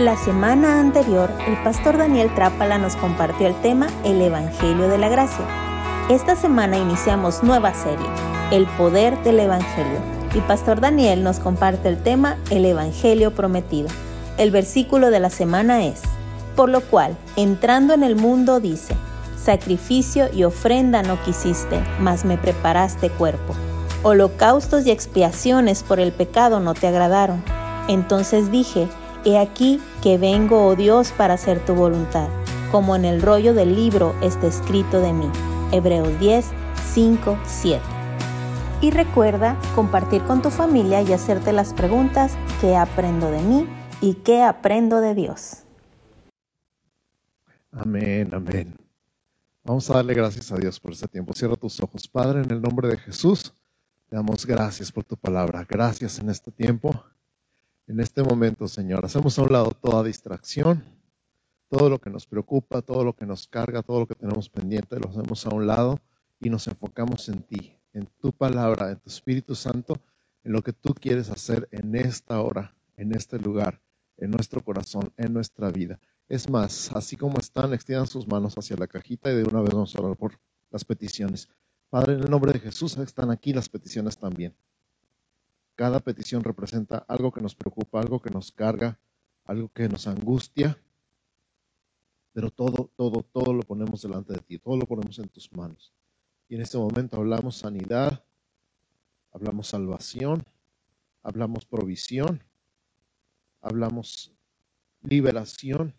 La semana anterior, el pastor Daniel Trápala nos compartió el tema El Evangelio de la Gracia. Esta semana iniciamos nueva serie, El Poder del Evangelio, y pastor Daniel nos comparte el tema El Evangelio Prometido. El versículo de la semana es, por lo cual, entrando en el mundo dice, sacrificio y ofrenda no quisiste, mas me preparaste cuerpo. Holocaustos y expiaciones por el pecado no te agradaron. Entonces dije, He aquí que vengo, oh Dios, para hacer tu voluntad, como en el rollo del libro está escrito de mí. Hebreos 10, 5, 7. Y recuerda compartir con tu familia y hacerte las preguntas ¿qué aprendo de mí y qué aprendo de Dios? Amén, amén. Vamos a darle gracias a Dios por este tiempo. Cierra tus ojos. Padre, en el nombre de Jesús, te damos gracias por tu palabra. Gracias en este tiempo en este momento, Señor. Hacemos a un lado toda distracción, todo lo que nos preocupa, todo lo que nos carga, todo lo que tenemos pendiente, lo hacemos a un lado y nos enfocamos en ti, en tu palabra, en tu Espíritu Santo, en lo que tú quieres hacer en esta hora, en este lugar, en nuestro corazón, en nuestra vida. Es más, así como están, extiendan sus manos hacia la cajita y de una vez vamos a orar por las peticiones. Padre, en el nombre de Jesús están aquí las peticiones también. Cada petición representa algo que nos preocupa, algo que nos carga, algo que nos angustia. Pero todo, todo, todo lo ponemos delante de ti, todo lo ponemos en tus manos. Y en este momento hablamos sanidad, hablamos salvación, hablamos provisión, hablamos liberación,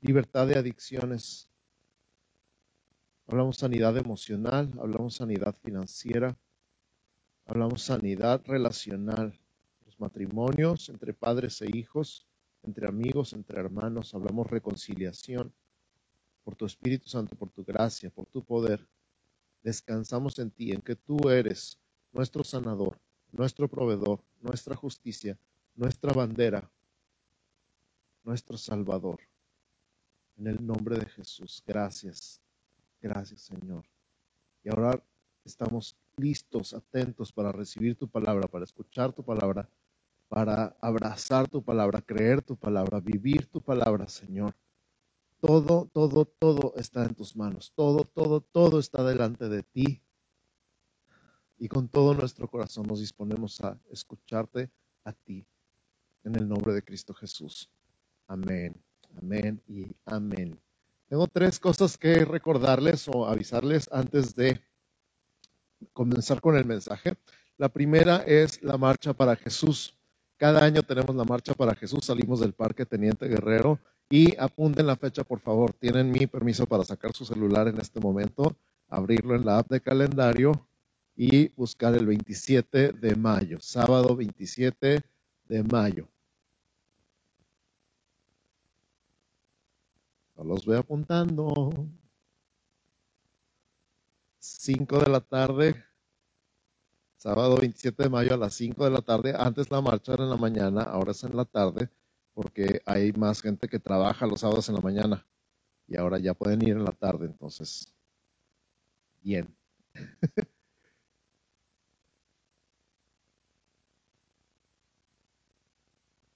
libertad de adicciones, hablamos sanidad emocional, hablamos sanidad financiera, Hablamos sanidad relacional, los matrimonios entre padres e hijos, entre amigos, entre hermanos. Hablamos reconciliación por tu Espíritu Santo, por tu gracia, por tu poder. Descansamos en ti, en que tú eres nuestro sanador, nuestro proveedor, nuestra justicia, nuestra bandera, nuestro salvador. En el nombre de Jesús, gracias. Gracias, Señor. Y ahora estamos listos, atentos para recibir tu palabra, para escuchar tu palabra, para abrazar tu palabra, creer tu palabra, vivir tu palabra, Señor. Todo, todo, todo está en tus manos. Todo, todo, todo está delante de ti. Y con todo nuestro corazón nos disponemos a escucharte a ti. En el nombre de Cristo Jesús. Amén, amén y amén. Tengo tres cosas que recordarles o avisarles antes de comenzar con el mensaje. La primera es la Marcha para Jesús. Cada año tenemos la Marcha para Jesús, salimos del Parque Teniente Guerrero y apunten la fecha, por favor. Tienen mi permiso para sacar su celular en este momento, abrirlo en la app de calendario y buscar el 27 de mayo, sábado 27 de mayo. No los voy apuntando. 5 de la tarde, sábado 27 de mayo a las 5 de la tarde. Antes la marcha era en la mañana, ahora es en la tarde, porque hay más gente que trabaja los sábados en la mañana y ahora ya pueden ir en la tarde, entonces, bien.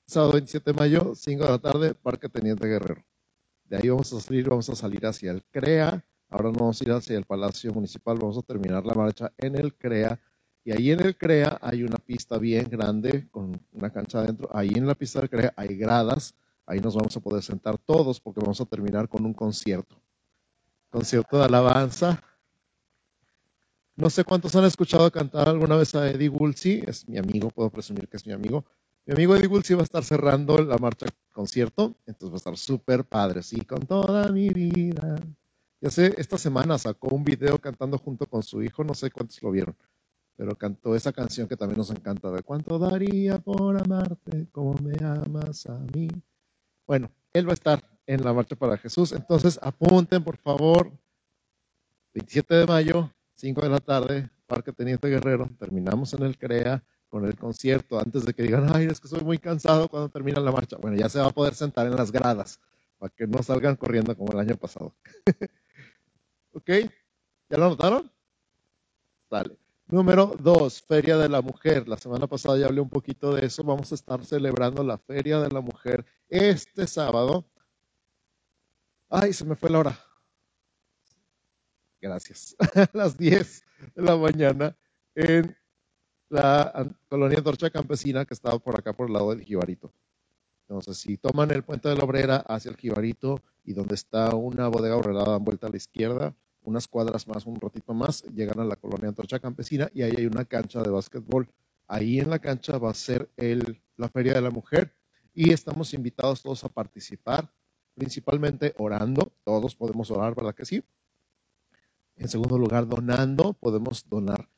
sábado 27 de mayo, 5 de la tarde, Parque Teniente Guerrero. De ahí vamos a salir, vamos a salir hacia el CREA, Ahora nos vamos a ir hacia el Palacio Municipal, vamos a terminar la marcha en el CREA. Y ahí en el CREA hay una pista bien grande con una cancha adentro. Ahí en la pista del CREA hay gradas. Ahí nos vamos a poder sentar todos porque vamos a terminar con un concierto. Concierto de alabanza. No sé cuántos han escuchado cantar alguna vez a Eddie Woolsey. Es mi amigo, puedo presumir que es mi amigo. Mi amigo Eddie Woolsey va a estar cerrando la marcha concierto. Entonces va a estar súper padre. Sí, con toda mi vida ya sé, esta semana sacó un video cantando junto con su hijo, no sé cuántos lo vieron, pero cantó esa canción que también nos encanta, de cuánto daría por amarte como me amas a mí. Bueno, él va a estar en la Marcha para Jesús, entonces apunten por favor, 27 de mayo, 5 de la tarde, Parque Teniente Guerrero, terminamos en el CREA con el concierto, antes de que digan, ay, es que soy muy cansado cuando termina la marcha. Bueno, ya se va a poder sentar en las gradas, para que no salgan corriendo como el año pasado. ¿Ok? ¿Ya lo notaron? Dale. Número dos, Feria de la Mujer. La semana pasada ya hablé un poquito de eso. Vamos a estar celebrando la Feria de la Mujer este sábado. Ay, se me fue la hora. Gracias. A las 10 de la mañana en la colonia Torcha Campesina que estaba por acá por el lado del Jibarito. Entonces, si toman el puente de la Obrera hacia el Jibarito y donde está una bodega horrelada dan vuelta a la izquierda, unas cuadras más, un ratito más, llegan a la colonia Antorcha Campesina y ahí hay una cancha de básquetbol. Ahí en la cancha va a ser el, la Feria de la Mujer y estamos invitados todos a participar, principalmente orando. Todos podemos orar, ¿verdad que sí? En segundo lugar, donando. Podemos donar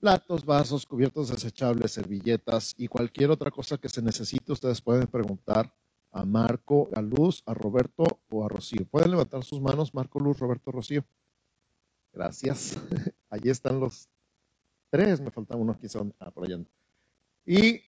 platos, vasos, cubiertos desechables, servilletas y cualquier otra cosa que se necesite. Ustedes pueden preguntar a Marco, a Luz, a Roberto o a Rocío. Pueden levantar sus manos, Marco, Luz, Roberto, Rocío. Gracias. Allí están los tres, me falta uno aquí, son ah. Y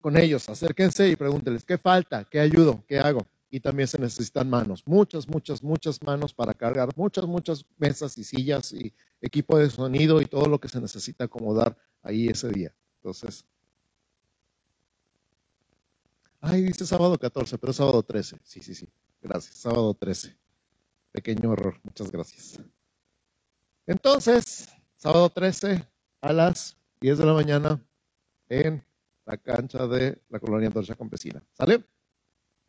con ellos, acérquense y pregúntenles, ¿qué falta? ¿Qué ayudo? ¿Qué hago? Y también se necesitan manos, muchas, muchas, muchas manos para cargar muchas, muchas mesas y sillas y equipo de sonido y todo lo que se necesita acomodar ahí ese día. Entonces, ay, dice sábado 14, pero sábado 13. Sí, sí, sí. Gracias, sábado 13. Pequeño error, muchas gracias. Entonces, sábado 13 a las 10 de la mañana en la cancha de la colonia Torcha Campesina. ¿Sale?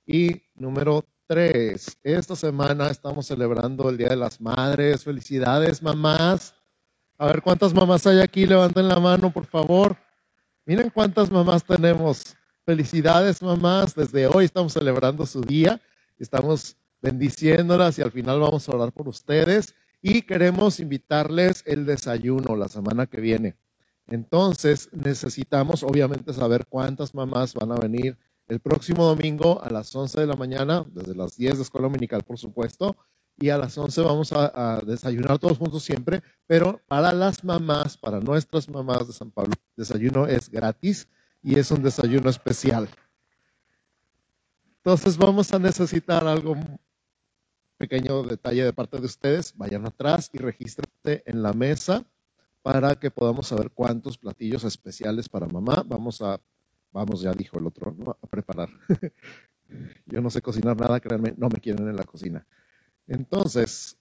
Y número 3. Esta semana estamos celebrando el Día de las Madres. Felicidades, mamás. A ver cuántas mamás hay aquí. Levanten la mano, por favor. Miren cuántas mamás tenemos. Felicidades, mamás. Desde hoy estamos celebrando su día. Estamos bendiciéndolas y al final vamos a orar por ustedes y queremos invitarles el desayuno la semana que viene. Entonces necesitamos obviamente saber cuántas mamás van a venir el próximo domingo a las 11 de la mañana, desde las 10 de escuela dominical por supuesto, y a las 11 vamos a, desayunar todos juntos siempre, pero para las mamás, para nuestras mamás de San Pablo, el desayuno es gratis y es un desayuno especial. Entonces vamos a necesitar algo pequeño detalle de parte de ustedes, vayan atrás y regístrense en la mesa para que podamos saber cuántos platillos especiales para mamá vamos a, vamos, ya dijo el otro, a preparar. Yo no sé cocinar nada, créanme, no me quieren en la cocina. Entonces,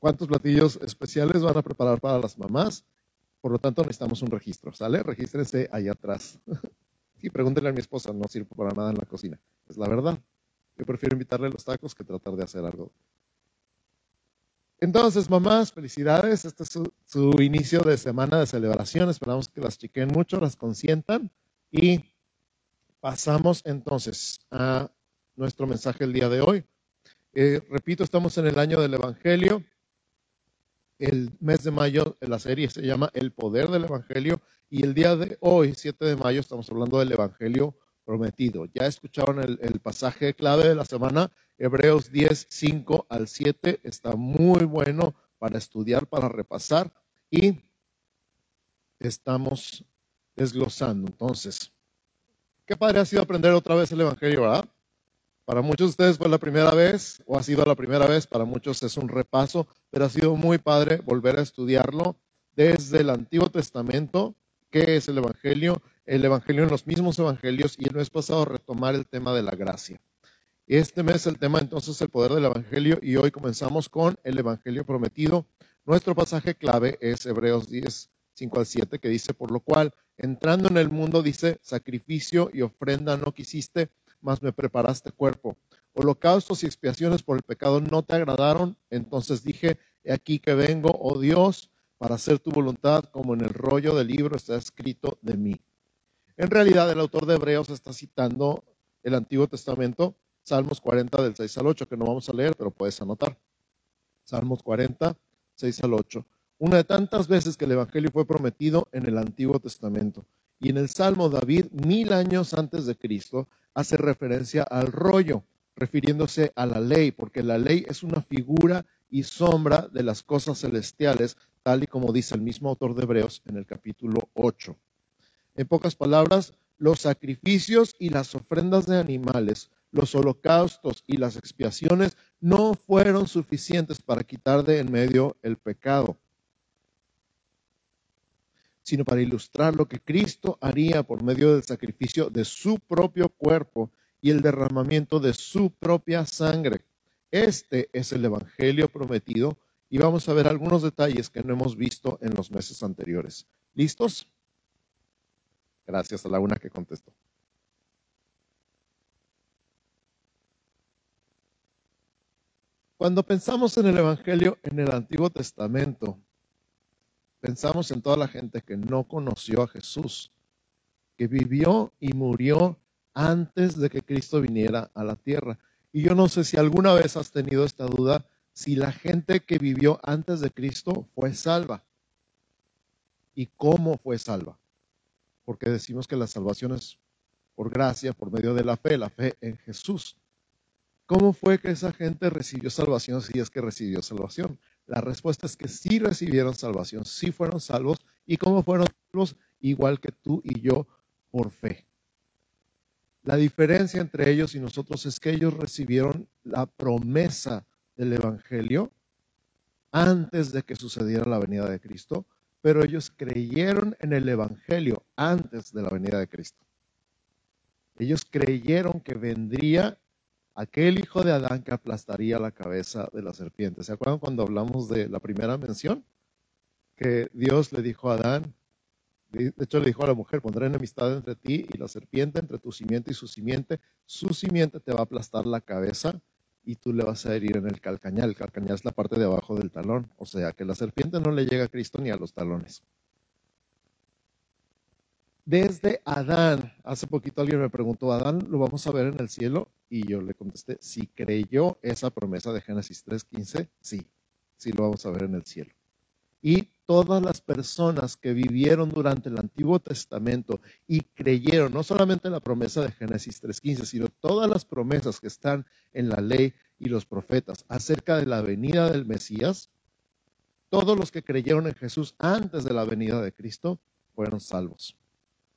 ¿cuántos platillos especiales van a preparar para las mamás? Por lo tanto, necesitamos un registro, ¿sale? Regístrense ahí atrás. y pregúntenle a mi esposa, no sirvo para nada en la cocina. Es la verdad. Yo prefiero invitarle los tacos que tratar de hacer algo. Entonces, mamás, felicidades. Este es su, inicio de semana de celebración. Esperamos que las chiquen mucho, las consientan. Y pasamos entonces a nuestro mensaje el día de hoy. Eh, repito, estamos en el año del Evangelio. El mes de mayo, la serie se llama El Poder del Evangelio. Y el día de hoy, 7 de mayo, estamos hablando del Evangelio prometido. Ya escucharon el, pasaje clave de la semana, Hebreos 10, 5 al 7. Está muy bueno para estudiar, para repasar y estamos desglosando. Entonces, qué padre ha sido aprender otra vez el Evangelio, ¿verdad? Para muchos de ustedes fue la primera vez o ha sido la primera vez, para muchos es un repaso, pero ha sido muy padre volver a estudiarlo desde el Antiguo Testamento, qué es el Evangelio, el Evangelio en los mismos Evangelios y el mes pasado retomar el tema de la gracia. Este mes el tema entonces el poder del Evangelio y hoy comenzamos con el Evangelio prometido. Nuestro pasaje clave es Hebreos 10, 5 al 7, que dice, por lo cual, entrando en el mundo, dice, sacrificio y ofrenda no quisiste, mas me preparaste cuerpo. Holocaustos y expiaciones por el pecado no te agradaron, entonces dije, he aquí que vengo, oh Dios, para hacer tu voluntad, como en el rollo del libro está escrito de mí. En realidad, el autor de Hebreos está citando el Antiguo Testamento, Salmos 40 del 6 al 8, que no vamos a leer, pero puedes anotar. Salmos 40, 6 al 8. Una de tantas veces que el Evangelio fue prometido en el Antiguo Testamento. Y en el Salmo David, mil años antes de Cristo, hace referencia al rollo, refiriéndose a la ley, porque la ley es una figura y sombra de las cosas celestiales, tal y como dice el mismo autor de Hebreos en el capítulo 8. En pocas palabras, los sacrificios y las ofrendas de animales, los holocaustos y las expiaciones no fueron suficientes para quitar de en medio el pecado. sino para ilustrar lo que Cristo haría por medio del sacrificio de su propio cuerpo y el derramamiento de su propia sangre. Este es el Evangelio prometido y vamos a ver algunos detalles que no hemos visto en los meses anteriores. ¿Listos? Gracias a la una que contestó. Cuando pensamos en el Evangelio en el Antiguo Testamento, pensamos en toda la gente que no conoció a Jesús, que vivió y murió antes de que Cristo viniera a la tierra. Y yo no sé si alguna vez has tenido esta duda, si la gente que vivió antes de Cristo fue salva. ¿Y cómo fue salva? Porque decimos que la salvación es por gracia, por medio de la fe, la fe en Jesús. ¿Cómo fue que esa gente recibió salvación si es que recibió salvación? La respuesta es que sí recibieron salvación, sí fueron salvos. ¿Y cómo fueron salvos? Igual que tú y yo, por fe. La diferencia entre ellos y nosotros es que ellos recibieron la promesa del Evangelio antes de que sucediera la venida de Cristo, pero ellos creyeron en el Evangelio antes de la venida de Cristo. Ellos creyeron que vendría aquel hijo de Adán que aplastaría la cabeza de la serpiente. ¿Se acuerdan cuando hablamos de la primera mención? Que Dios le dijo a Adán, de hecho le dijo a la mujer, pondré enemistad entre ti y la serpiente, entre tu simiente y su simiente, su simiente te va a aplastar la cabeza y tú le vas a herir en el calcañal. El calcañal es la parte de abajo del talón, o sea que la serpiente no le llega a Cristo ni a los talones desde Adán. Hace poquito alguien me preguntó, ¿Adán lo vamos a ver en el cielo? Y yo le contesté, si creyó esa promesa de Génesis 3.15, sí, sí lo vamos a ver en el cielo. Y todas las personas que vivieron durante el Antiguo Testamento y creyeron no solamente la promesa de Génesis 3.15, sino todas las promesas que están en la ley y los profetas acerca de la venida del Mesías, todos los que creyeron en Jesús antes de la venida de Cristo fueron salvos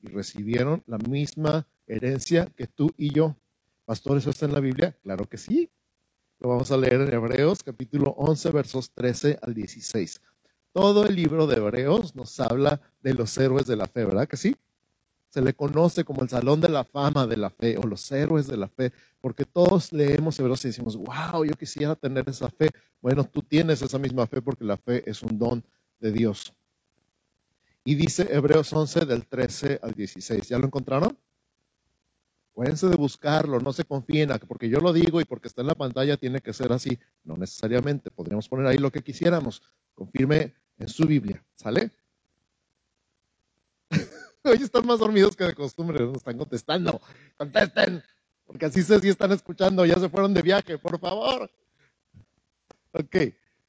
y recibieron la misma herencia que tú y yo. Pastor, ¿eso está en la Biblia? Claro que sí. Lo vamos a leer en Hebreos capítulo 11 versos 13 al 16. Todo el libro de Hebreos nos habla de los héroes de la fe, ¿verdad que sí? Se le conoce como el salón de la fama de la fe o los héroes de la fe, porque todos leemos Hebreos y decimos, wow, yo quisiera tener esa fe. Bueno, tú tienes esa misma fe porque la fe es un don de Dios. Y dice Hebreos 11 del 13 al 16. ¿Ya lo encontraron? Cuídense de buscarlo, no se confíen, porque yo lo digo y porque está en la pantalla tiene que ser así. No necesariamente, podríamos poner ahí lo que quisiéramos. Confirme en su Biblia, ¿sale? Hoy están más dormidos que de costumbre, nos están contestando. Contesten, porque así sé si están escuchando, ya se fueron de viaje, por favor. Ok,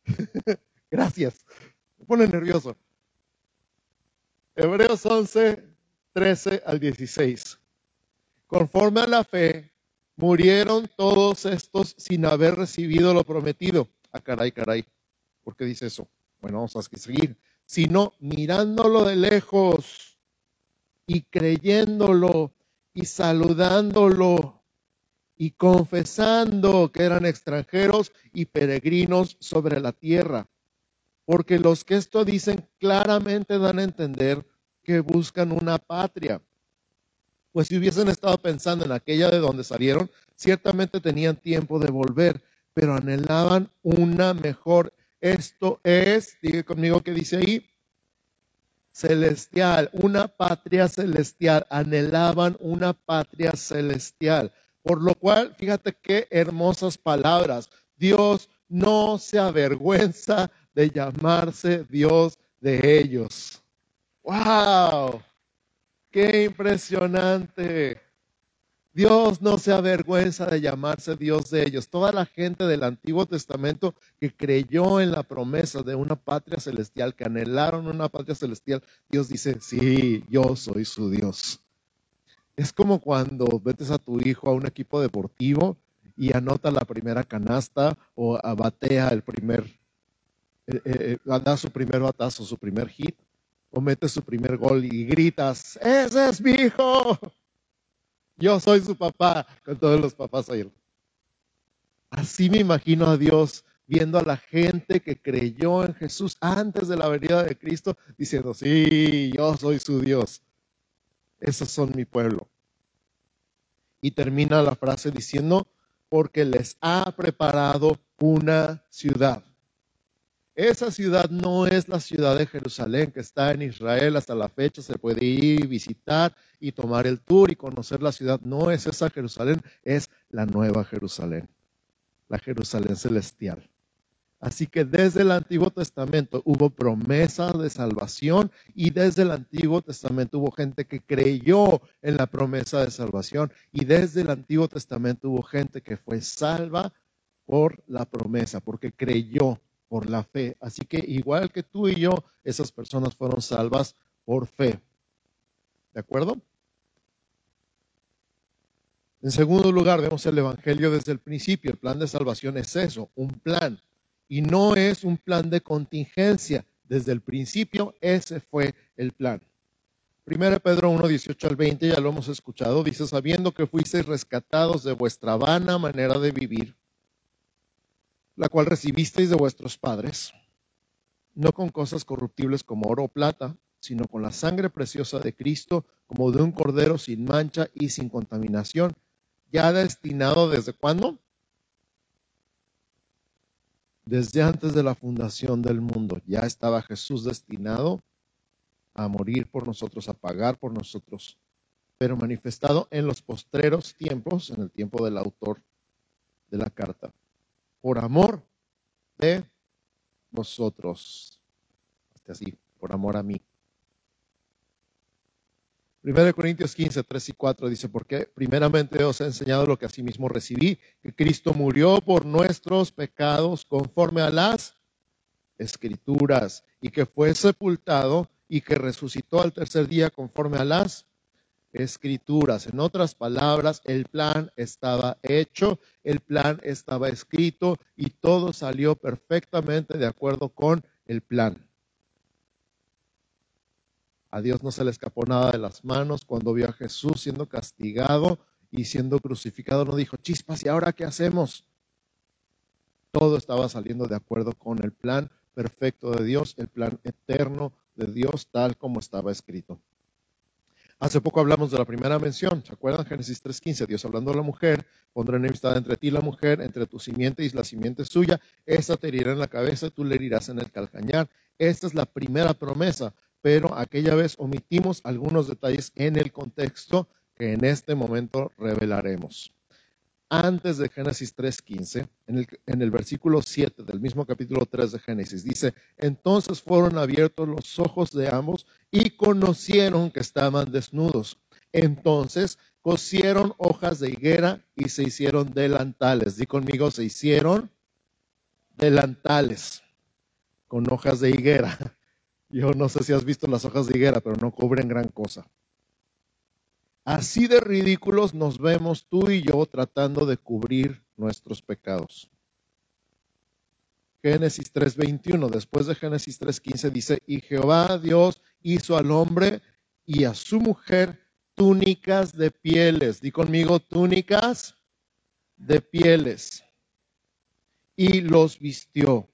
gracias. Me pone nervioso. Hebreos 11, 13 al 16. Conforme a la fe, murieron todos estos sin haber recibido lo prometido. Ah, caray, caray. ¿Por qué dice eso? Bueno, vamos a seguir. Sino mirándolo de lejos y creyéndolo y saludándolo y confesando que eran extranjeros y peregrinos sobre la tierra porque los que esto dicen claramente dan a entender que buscan una patria. Pues si hubiesen estado pensando en aquella de donde salieron, ciertamente tenían tiempo de volver, pero anhelaban una mejor. Esto es, diga conmigo que dice ahí, celestial, una patria celestial, anhelaban una patria celestial. Por lo cual, fíjate qué hermosas palabras. Dios no se avergüenza de llamarse Dios de ellos. ¡Wow! ¡Qué impresionante! Dios no se avergüenza de llamarse Dios de ellos. Toda la gente del Antiguo Testamento que creyó en la promesa de una patria celestial, que anhelaron una patria celestial, Dios dice, sí, yo soy su Dios. Es como cuando metes a tu hijo a un equipo deportivo y anota la primera canasta o batea el primer eh, eh, eh, da su primer batazo, su primer hit, o mete su primer gol y gritas, ese es mi hijo, yo soy su papá, con todos los papás ahí. Así me imagino a Dios viendo a la gente que creyó en Jesús antes de la venida de Cristo, diciendo, sí, yo soy su Dios. Esos son mi pueblo. Y termina la frase diciendo, porque les ha preparado una ciudad. Esa ciudad no es la ciudad de Jerusalén que está en Israel hasta la fecha. Se puede ir, visitar y tomar el tour y conocer la ciudad. No es esa Jerusalén, es la nueva Jerusalén, la Jerusalén celestial. Así que desde el Antiguo Testamento hubo promesa de salvación y desde el Antiguo Testamento hubo gente que creyó en la promesa de salvación y desde el Antiguo Testamento hubo gente que fue salva por la promesa, porque creyó por la fe. Así que igual que tú y yo, esas personas fueron salvas por fe. ¿De acuerdo? En segundo lugar, vemos el Evangelio desde el principio. El plan de salvación es eso, un plan. Y no es un plan de contingencia. Desde el principio, ese fue el plan. 1 Pedro 1, 18 al 20, ya lo hemos escuchado, dice, sabiendo que fuisteis rescatados de vuestra vana manera de vivir la cual recibisteis de vuestros padres, no con cosas corruptibles como oro o plata, sino con la sangre preciosa de Cristo, como de un cordero sin mancha y sin contaminación, ya destinado desde cuándo? Desde antes de la fundación del mundo, ya estaba Jesús destinado a morir por nosotros, a pagar por nosotros, pero manifestado en los postreros tiempos, en el tiempo del autor de la carta por amor de vosotros. Hasta así, por amor a mí. 1 Corintios 15, 3 y 4 dice, porque primeramente os he enseñado lo que asimismo recibí, que Cristo murió por nuestros pecados conforme a las escrituras, y que fue sepultado y que resucitó al tercer día conforme a las escrituras. En otras palabras, el plan estaba hecho, el plan estaba escrito y todo salió perfectamente de acuerdo con el plan. A Dios no se le escapó nada de las manos cuando vio a Jesús siendo castigado y siendo crucificado. No dijo, chispas, ¿y ahora qué hacemos? Todo estaba saliendo de acuerdo con el plan perfecto de Dios, el plan eterno de Dios tal como estaba escrito. Hace poco hablamos de la primera mención, ¿se acuerdan? Génesis 3.15, Dios hablando a la mujer, pondré enemistad entre ti y la mujer, entre tu simiente y la simiente suya, esta te herirá en la cabeza y tú le herirás en el calcañar. Esta es la primera promesa, pero aquella vez omitimos algunos detalles en el contexto que en este momento revelaremos antes de Génesis 3.15, en el, en el versículo 7 del mismo capítulo 3 de Génesis, dice, entonces fueron abiertos los ojos de ambos y conocieron que estaban desnudos. Entonces cosieron hojas de higuera y se hicieron delantales. Di conmigo, se hicieron delantales con hojas de higuera. Yo no sé si has visto las hojas de higuera, pero no cubren gran cosa. Así de ridículos nos vemos tú y yo tratando de cubrir nuestros pecados. Génesis 3:21, después de Génesis 3:15 dice, y Jehová Dios hizo al hombre y a su mujer túnicas de pieles. Di conmigo, túnicas de pieles. Y los vistió.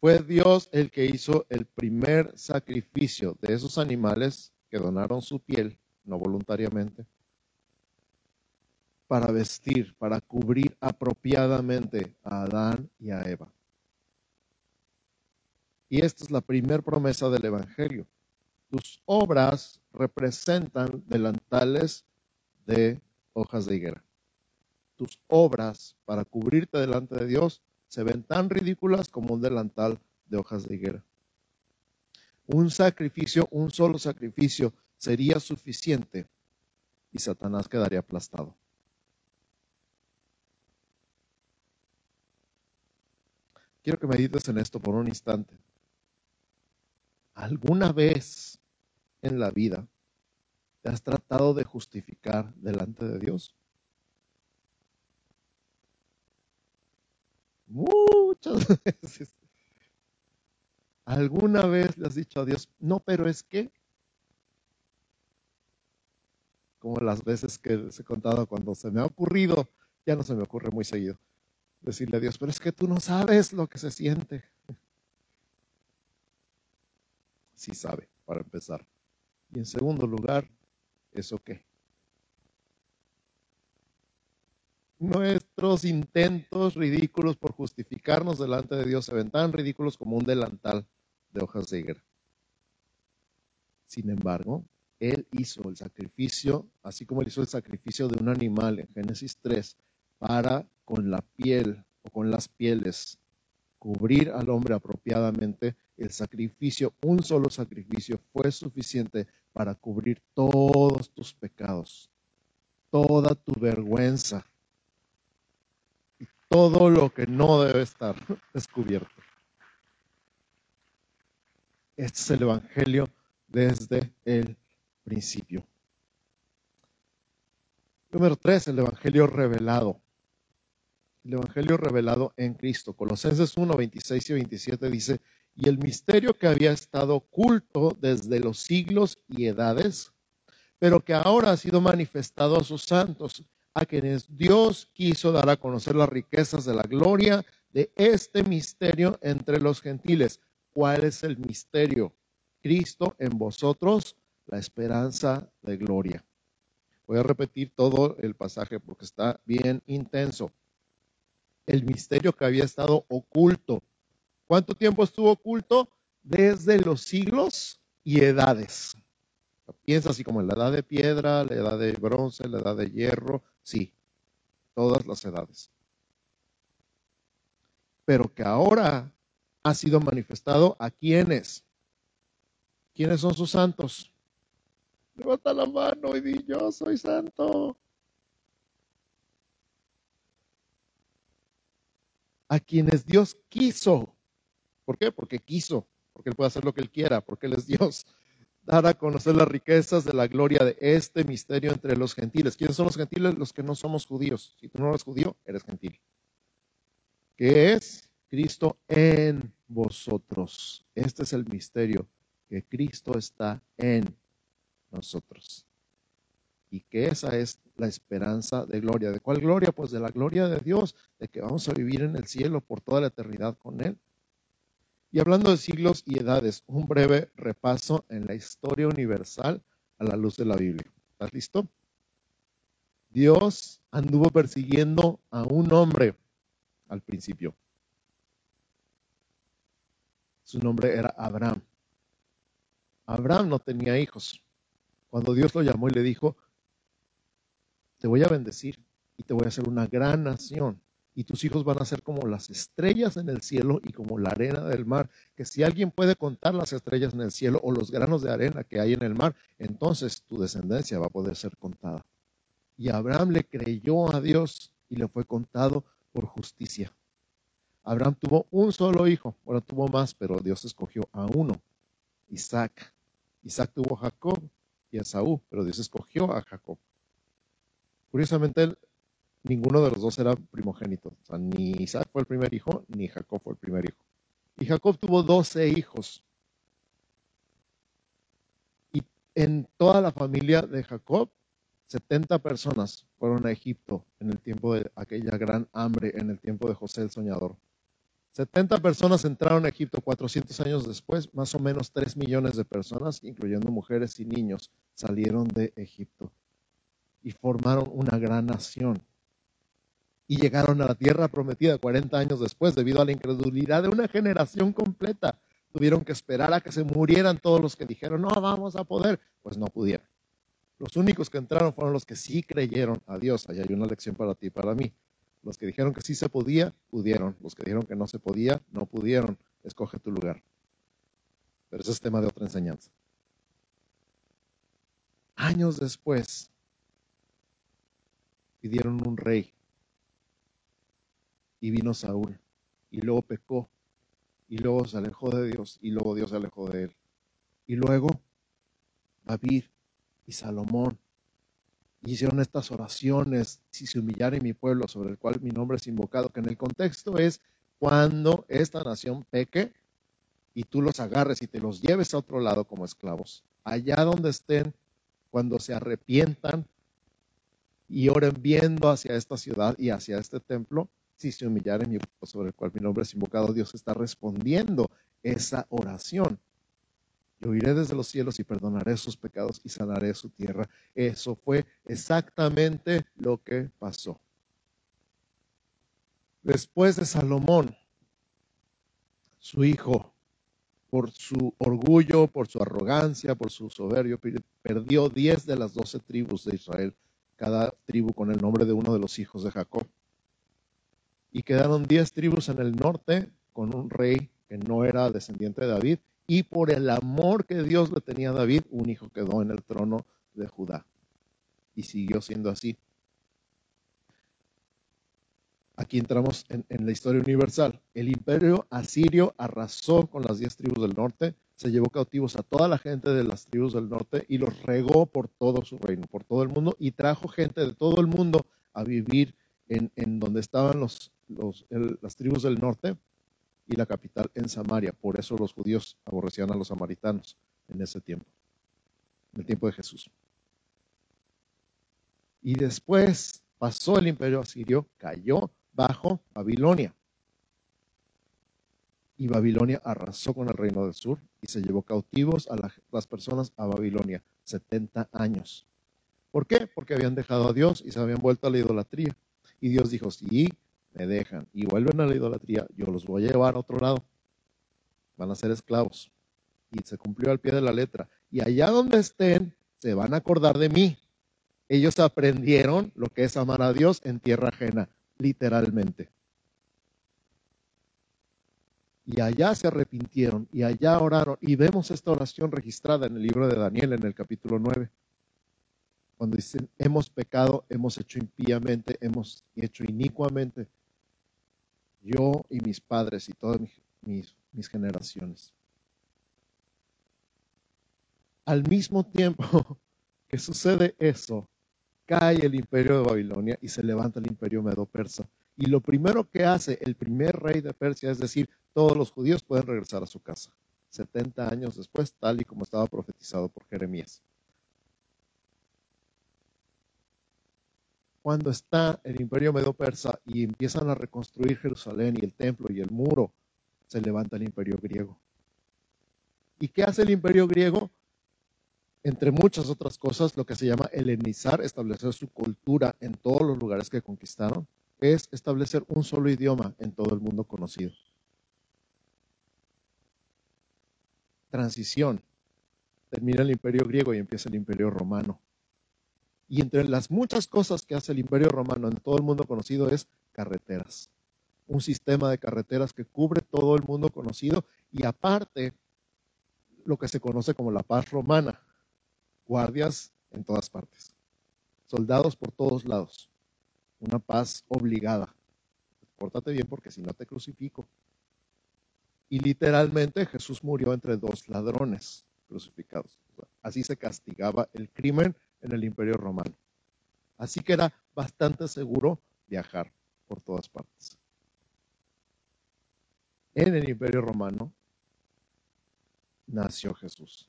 Fue Dios el que hizo el primer sacrificio de esos animales que donaron su piel, no voluntariamente, para vestir, para cubrir apropiadamente a Adán y a Eva. Y esta es la primera promesa del Evangelio. Tus obras representan delantales de hojas de higuera. Tus obras para cubrirte delante de Dios se ven tan ridículas como un delantal de hojas de higuera. Un sacrificio, un solo sacrificio sería suficiente y Satanás quedaría aplastado. Quiero que medites en esto por un instante. ¿Alguna vez en la vida te has tratado de justificar delante de Dios? Muchas veces. ¿Alguna vez le has dicho a Dios, no, pero es que, como las veces que se he contado cuando se me ha ocurrido, ya no se me ocurre muy seguido, decirle a Dios, pero es que tú no sabes lo que se siente. Sí sabe, para empezar. Y en segundo lugar, ¿eso qué? Nuestros intentos ridículos por justificarnos delante de Dios se ven tan ridículos como un delantal de hojas de higuera. Sin embargo, Él hizo el sacrificio, así como Él hizo el sacrificio de un animal en Génesis 3, para con la piel o con las pieles cubrir al hombre apropiadamente, el sacrificio, un solo sacrificio, fue suficiente para cubrir todos tus pecados, toda tu vergüenza y todo lo que no debe estar descubierto. Este es el Evangelio desde el principio. Número tres, el Evangelio revelado el Evangelio revelado en Cristo. Colosenses 1, 26 y 27 dice, y el misterio que había estado oculto desde los siglos y edades, pero que ahora ha sido manifestado a sus santos, a quienes Dios quiso dar a conocer las riquezas de la gloria de este misterio entre los gentiles. ¿Cuál es el misterio? Cristo en vosotros, la esperanza de gloria. Voy a repetir todo el pasaje porque está bien intenso el misterio que había estado oculto. ¿Cuánto tiempo estuvo oculto? Desde los siglos y edades. Piensa así como en la edad de piedra, la edad de bronce, la edad de hierro, sí, todas las edades. Pero que ahora ha sido manifestado a quienes. ¿Quiénes son sus santos? Levanta la mano y di yo soy santo. A quienes Dios quiso. ¿Por qué? Porque quiso, porque Él puede hacer lo que Él quiera, porque Él es Dios. Dar a conocer las riquezas de la gloria de este misterio entre los gentiles. ¿Quiénes son los gentiles? Los que no somos judíos. Si tú no eres judío, eres gentil. ¿Qué es? Cristo en vosotros. Este es el misterio, que Cristo está en nosotros y que esa es la esperanza de gloria. ¿De cuál gloria? Pues de la gloria de Dios, de que vamos a vivir en el cielo por toda la eternidad con Él. Y hablando de siglos y edades, un breve repaso en la historia universal a la luz de la Biblia. ¿Estás listo? Dios anduvo persiguiendo a un hombre al principio. Su nombre era Abraham. Abraham no tenía hijos. Cuando Dios lo llamó y le dijo, te voy a bendecir y te voy a hacer una gran nación. Y tus hijos van a ser como las estrellas en el cielo y como la arena del mar. Que si alguien puede contar las estrellas en el cielo o los granos de arena que hay en el mar, entonces tu descendencia va a poder ser contada. Y Abraham le creyó a Dios y le fue contado por justicia. Abraham tuvo un solo hijo, bueno, tuvo más, pero Dios escogió a uno, Isaac. Isaac tuvo a Jacob y a Saúl, pero Dios escogió a Jacob. Curiosamente, ninguno de los dos era primogénito. O sea, ni Isaac fue el primer hijo, ni Jacob fue el primer hijo. Y Jacob tuvo doce hijos. Y en toda la familia de Jacob, 70 personas fueron a Egipto en el tiempo de aquella gran hambre, en el tiempo de José el Soñador. 70 personas entraron a Egipto 400 años después, más o menos 3 millones de personas, incluyendo mujeres y niños, salieron de Egipto y formaron una gran nación. Y llegaron a la tierra prometida 40 años después debido a la incredulidad de una generación completa. Tuvieron que esperar a que se murieran todos los que dijeron, no vamos a poder. Pues no pudieron. Los únicos que entraron fueron los que sí creyeron a Dios. Allá hay una lección para ti y para mí. Los que dijeron que sí se podía, pudieron. Los que dijeron que no se podía, no pudieron. Escoge tu lugar. Pero ese es tema de otra enseñanza. Años después, pidieron un rey. Y vino Saúl. Y luego pecó. Y luego se alejó de Dios. Y luego Dios se alejó de él. Y luego David y Salomón hicieron estas oraciones, si se humillara en mi pueblo sobre el cual mi nombre es invocado, que en el contexto es cuando esta nación peque y tú los agarres y te los lleves a otro lado como esclavos, allá donde estén, cuando se arrepientan y oren viendo hacia esta ciudad y hacia este templo, si se humillare mi pueblo sobre el cual mi nombre es invocado, Dios está respondiendo esa oración. Yo iré desde los cielos y perdonaré sus pecados y sanaré su tierra. Eso fue exactamente lo que pasó. Después de Salomón, su hijo, por su orgullo, por su arrogancia, por su soberbio, perdió diez de las doce tribus de Israel, cada tribu con el nombre de uno de los hijos de Jacob. Y quedaron diez tribus en el norte con un rey que no era descendiente de David, y por el amor que Dios le tenía a David, un hijo quedó en el trono de Judá. Y siguió siendo así. Aquí entramos en, la historia universal. El imperio asirio arrasó con las diez tribus del norte, se llevó cautivos a toda la gente de las tribus del norte y los regó por todo su reino, por todo el mundo, y trajo gente de todo el mundo a vivir en, donde estaban las tribus del norte y la capital en Samaria. Por eso los judíos aborrecían a los samaritanos en ese tiempo, en el tiempo de Jesús. Y después pasó el imperio asirio, cayó, bajo Babilonia. Y Babilonia arrasó con el reino del sur y se llevó cautivos a las personas a Babilonia 70 años. ¿Por qué? Porque habían dejado a Dios y se habían vuelto a la idolatría. Y Dios dijo, si me dejan y vuelven a la idolatría, yo los voy a llevar a otro lado. Van a ser esclavos. Y se cumplió al pie de la letra. Y allá donde estén, se van a acordar de mí. Ellos aprendieron lo que es amar a Dios en tierra ajena literalmente. Y allá se arrepintieron y allá oraron. Y vemos esta oración registrada en el libro de Daniel en el capítulo 9. Cuando dicen, hemos pecado, hemos hecho impíamente, hemos hecho inicuamente. Yo y mis padres y todas mis, mis generaciones. Al mismo tiempo que sucede eso, cae el imperio de Babilonia y se levanta el imperio medo-persa. Y lo primero que hace el primer rey de Persia es decir, todos los judíos pueden regresar a su casa. 70 años después, tal y como estaba profetizado por Jeremías. Cuando está el imperio medo-persa y empiezan a reconstruir Jerusalén y el templo y el muro, se levanta el imperio griego. ¿Y qué hace el imperio griego? Entre muchas otras cosas, lo que se llama helenizar, establecer su cultura en todos los lugares que conquistaron, es establecer un solo idioma en todo el mundo conocido. Transición. Termina el imperio griego y empieza el imperio romano. Y entre las muchas cosas que hace el imperio romano en todo el mundo conocido es carreteras. Un sistema de carreteras que cubre todo el mundo conocido y aparte lo que se conoce como la paz romana, guardias en todas partes, soldados por todos lados, una paz obligada. Pórtate bien porque si no te crucifico. Y literalmente Jesús murió entre dos ladrones crucificados. Así se castigaba el crimen en el imperio romano. Así que era bastante seguro viajar por todas partes. En el imperio romano nació Jesús.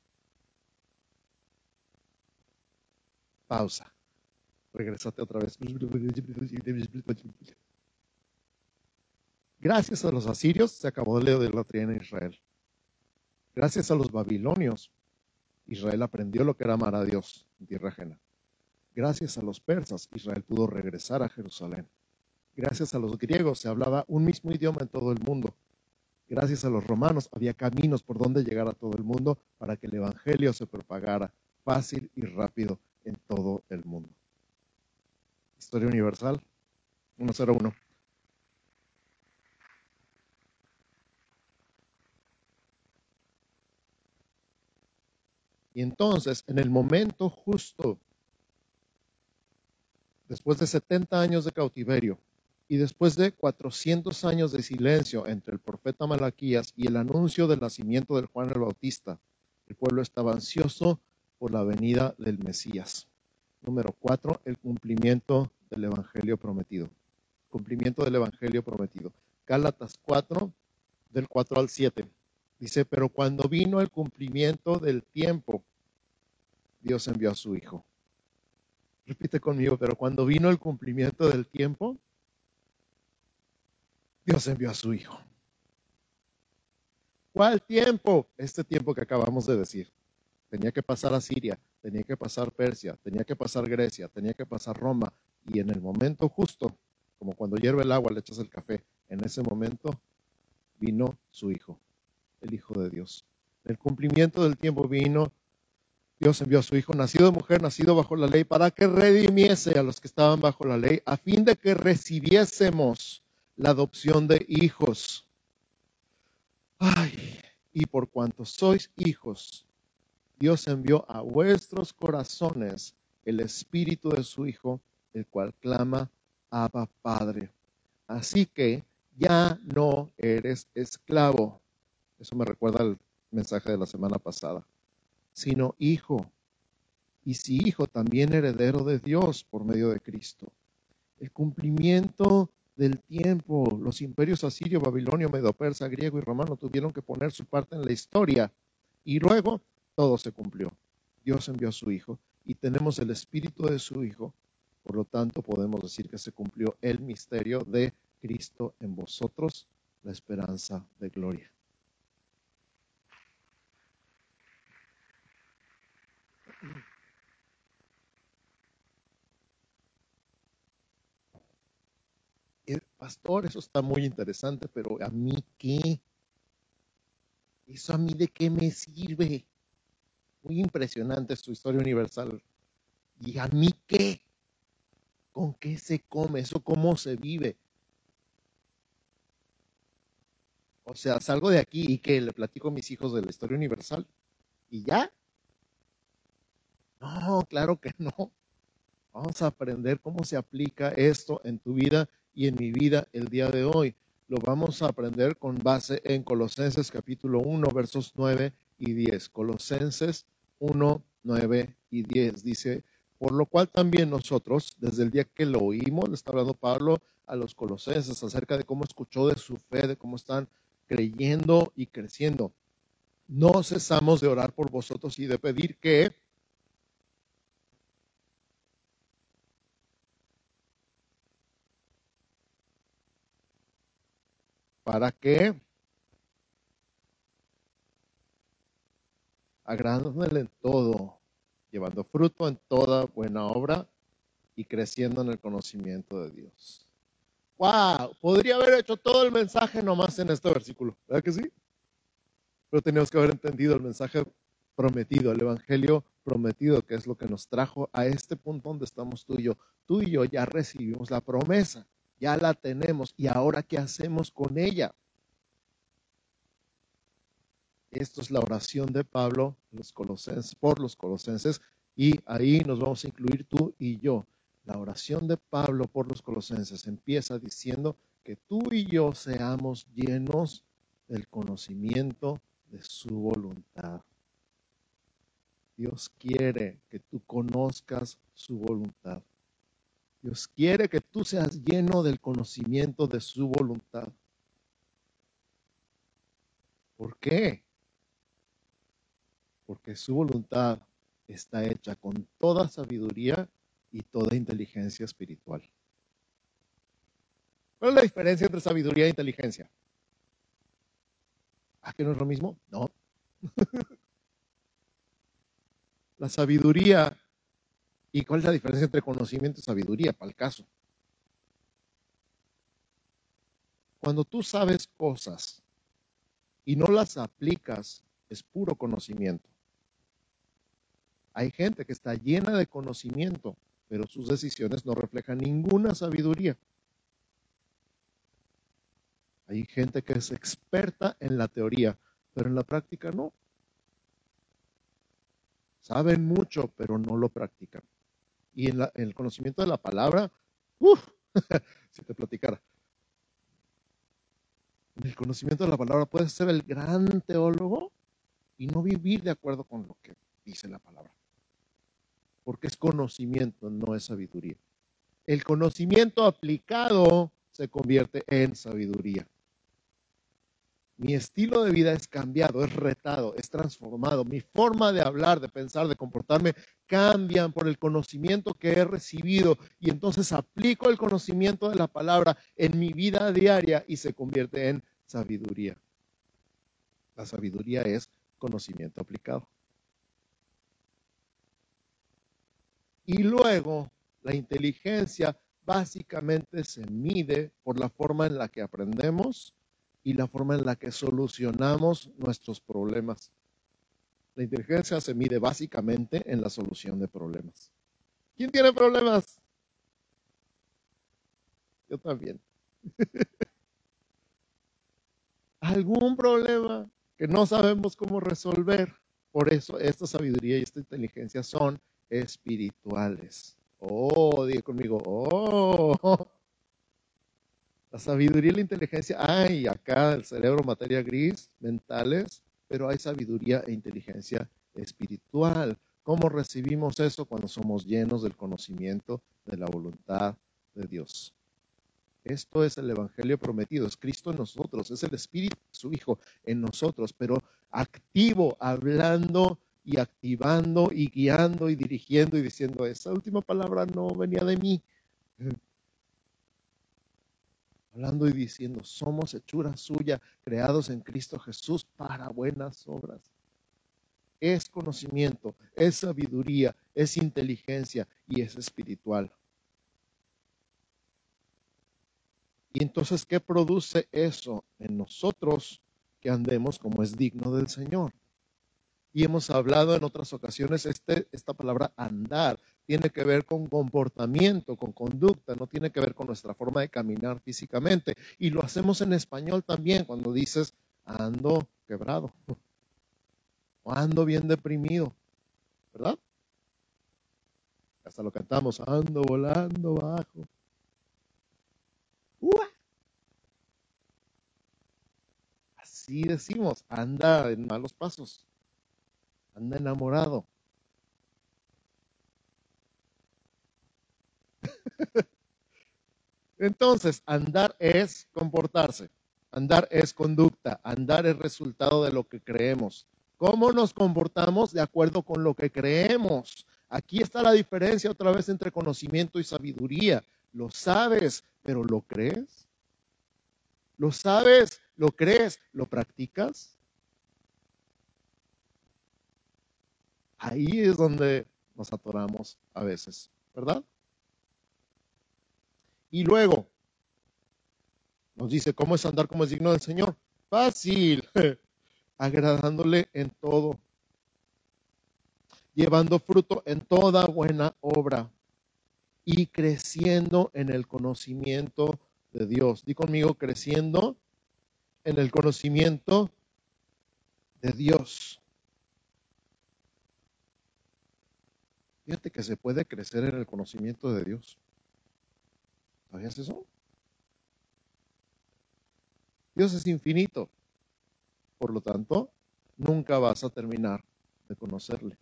Pausa. Regresate otra vez. Gracias a los asirios se acabó la en Israel. Gracias a los babilonios, Israel aprendió lo que era amar a Dios en tierra ajena. Gracias a los persas, Israel pudo regresar a Jerusalén. Gracias a los griegos se hablaba un mismo idioma en todo el mundo. Gracias a los romanos había caminos por donde llegar a todo el mundo para que el Evangelio se propagara fácil y rápido en todo el mundo. Historia universal 101. Y entonces, en el momento justo, después de 70 años de cautiverio y después de 400 años de silencio entre el profeta Malaquías y el anuncio del nacimiento del Juan el Bautista, el pueblo estaba ansioso por la venida del Mesías. Número cuatro, el cumplimiento del Evangelio prometido. Cumplimiento del Evangelio prometido. Gálatas 4, del 4 al 7. Dice, pero cuando vino el cumplimiento del tiempo, Dios envió a su Hijo. Repite conmigo, pero cuando vino el cumplimiento del tiempo, Dios envió a su Hijo. ¿Cuál tiempo? Este tiempo que acabamos de decir. Tenía que pasar a Siria, tenía que pasar Persia, tenía que pasar Grecia, tenía que pasar Roma. Y en el momento justo, como cuando hierve el agua, le echas el café, en ese momento vino su Hijo, el Hijo de Dios. El cumplimiento del tiempo vino, Dios envió a su Hijo, nacido de mujer, nacido bajo la ley, para que redimiese a los que estaban bajo la ley, a fin de que recibiésemos la adopción de hijos. Ay, y por cuanto sois hijos, Dios envió a vuestros corazones el espíritu de su Hijo, el cual clama, Abba Padre. Así que ya no eres esclavo. Eso me recuerda al mensaje de la semana pasada. Sino hijo. Y si hijo, también heredero de Dios por medio de Cristo. El cumplimiento del tiempo. Los imperios asirio, babilonio, medo-persa, griego y romano tuvieron que poner su parte en la historia. Y luego todo se cumplió. Dios envió a su Hijo y tenemos el Espíritu de su Hijo. Por lo tanto, podemos decir que se cumplió el misterio de Cristo en vosotros, la esperanza de gloria. pastor, eso está muy interesante, pero a mí qué? ¿Eso a mí de qué me sirve? Muy impresionante su historia universal. ¿Y a mí qué? ¿Con qué se come? ¿Eso cómo se vive? O sea, salgo de aquí y que le platico a mis hijos de la historia universal. ¿Y ya? No, claro que no. Vamos a aprender cómo se aplica esto en tu vida y en mi vida el día de hoy. Lo vamos a aprender con base en Colosenses capítulo 1, versos 9 y 10. Colosenses 1, 9 y 10 dice, por lo cual también nosotros, desde el día que lo oímos, le está hablando Pablo a los colosenses acerca de cómo escuchó de su fe, de cómo están creyendo y creciendo. No cesamos de orar por vosotros y de pedir que ¿Para qué? Agradándole en todo, llevando fruto en toda buena obra y creciendo en el conocimiento de Dios. ¡Wow! Podría haber hecho todo el mensaje nomás en este versículo, ¿verdad que sí? Pero teníamos que haber entendido el mensaje prometido, el Evangelio prometido, que es lo que nos trajo a este punto donde estamos tú y yo. Tú y yo ya recibimos la promesa ya la tenemos y ahora qué hacemos con ella. Esto es la oración de Pablo por los colosenses y ahí nos vamos a incluir tú y yo. La oración de Pablo por los colosenses empieza diciendo que tú y yo seamos llenos del conocimiento de su voluntad. Dios quiere que tú conozcas su voluntad. Dios quiere que tú seas lleno del conocimiento de su voluntad. ¿Por qué? Porque su voluntad está hecha con toda sabiduría y toda inteligencia espiritual. ¿Cuál es la diferencia entre sabiduría e inteligencia? ¿A qué no es lo mismo? No. la sabiduría ¿Y cuál es la diferencia entre conocimiento y sabiduría, para el caso? Cuando tú sabes cosas y no las aplicas, es puro conocimiento. Hay gente que está llena de conocimiento, pero sus decisiones no reflejan ninguna sabiduría. Hay gente que es experta en la teoría, pero en la práctica no. Saben mucho, pero no lo practican y en, el conocimiento de la palabra, uff, si te platicara. En el conocimiento de la palabra puedes ser el gran teólogo y no vivir de acuerdo con lo que dice la palabra. Porque es conocimiento, no es sabiduría. El conocimiento aplicado se convierte en sabiduría. Mi estilo de vida es cambiado, es retado, es transformado. Mi forma de hablar, de pensar, de comportarme cambian por el conocimiento que he recibido y entonces aplico el conocimiento de la palabra en mi vida diaria y se convierte en sabiduría. La sabiduría es conocimiento aplicado. Y luego la inteligencia básicamente se mide por la forma en la que aprendemos y la forma en la que solucionamos nuestros problemas. La inteligencia se mide básicamente en la solución de problemas. ¿Quién tiene problemas? Yo también. ¿Algún problema que no sabemos cómo resolver? Por eso esta sabiduría y esta inteligencia son espirituales. Oh, diga conmigo, oh. La sabiduría y la inteligencia, hay acá el cerebro, materia gris, mentales, pero hay sabiduría e inteligencia espiritual. ¿Cómo recibimos eso cuando somos llenos del conocimiento de la voluntad de Dios? Esto es el Evangelio prometido, es Cristo en nosotros, es el Espíritu, su Hijo en nosotros, pero activo, hablando y activando y guiando y dirigiendo y diciendo, esa última palabra no venía de mí. Hablando y diciendo, somos hechura suya, creados en Cristo Jesús para buenas obras. Es conocimiento, es sabiduría, es inteligencia y es espiritual. Y entonces, ¿qué produce eso en nosotros que andemos como es digno del Señor? Y hemos hablado en otras ocasiones, este, esta palabra andar tiene que ver con comportamiento, con conducta, no tiene que ver con nuestra forma de caminar físicamente. Y lo hacemos en español también cuando dices ando quebrado o ando bien deprimido, ¿verdad? Hasta lo cantamos, ando volando bajo. Así decimos, anda en malos pasos anda enamorado. Entonces, andar es comportarse, andar es conducta, andar es resultado de lo que creemos. ¿Cómo nos comportamos de acuerdo con lo que creemos? Aquí está la diferencia otra vez entre conocimiento y sabiduría. Lo sabes, pero ¿lo crees? ¿Lo sabes? ¿Lo crees? ¿Lo practicas? Ahí es donde nos atoramos a veces, ¿verdad? Y luego nos dice, ¿cómo es andar como es digno del Señor? Fácil, agradándole en todo, llevando fruto en toda buena obra y creciendo en el conocimiento de Dios. Di conmigo, creciendo en el conocimiento de Dios. Fíjate que se puede crecer en el conocimiento de Dios. ¿Sabías eso? Dios es infinito. Por lo tanto, nunca vas a terminar de conocerle.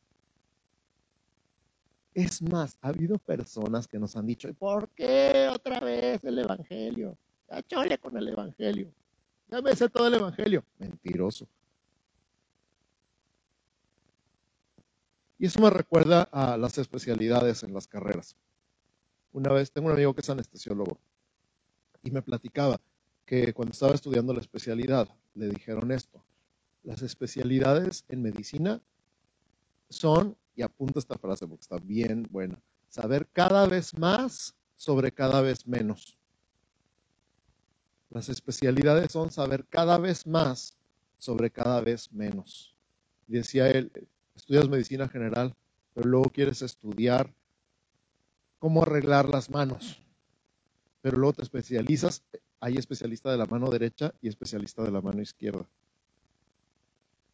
Es más, ha habido personas que nos han dicho, ¿y por qué otra vez el Evangelio? Ya chole con el Evangelio. Ya me sé todo el Evangelio. Mentiroso. Y eso me recuerda a las especialidades en las carreras. Una vez tengo un amigo que es anestesiólogo y me platicaba que cuando estaba estudiando la especialidad le dijeron esto. Las especialidades en medicina son, y apunta esta frase porque está bien buena, saber cada vez más sobre cada vez menos. Las especialidades son saber cada vez más sobre cada vez menos. decía él, estudias medicina general, pero luego quieres estudiar cómo arreglar las manos, pero luego te especializas, hay especialista de la mano derecha y especialista de la mano izquierda.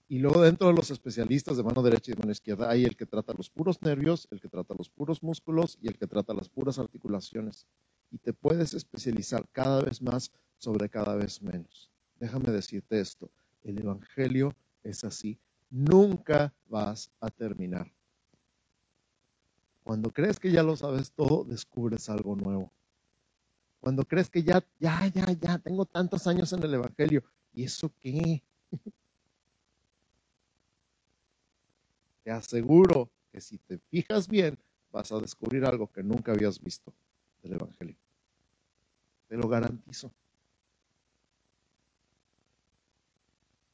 Y luego dentro de los especialistas de mano derecha y de mano izquierda hay el que trata los puros nervios, el que trata los puros músculos y el que trata las puras articulaciones. Y te puedes especializar cada vez más sobre cada vez menos. Déjame decirte esto, el Evangelio es así nunca vas a terminar. Cuando crees que ya lo sabes todo, descubres algo nuevo. Cuando crees que ya, ya, ya, ya, tengo tantos años en el Evangelio, ¿y eso qué? Te aseguro que si te fijas bien, vas a descubrir algo que nunca habías visto del Evangelio. Te lo garantizo.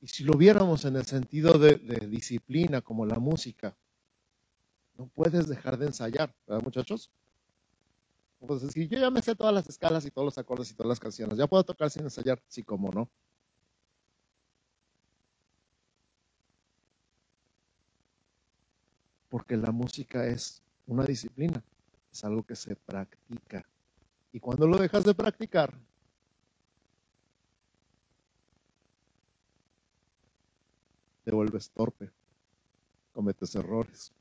Y si lo viéramos en el sentido de, disciplina, como la música, no puedes dejar de ensayar, ¿verdad, muchachos? No puedes decir, yo ya me sé todas las escalas y todos los acordes y todas las canciones, ya puedo tocar sin ensayar, sí, como no. Porque la música es una disciplina, es algo que se practica. Y cuando lo dejas de practicar, te vuelves torpe, cometes errores.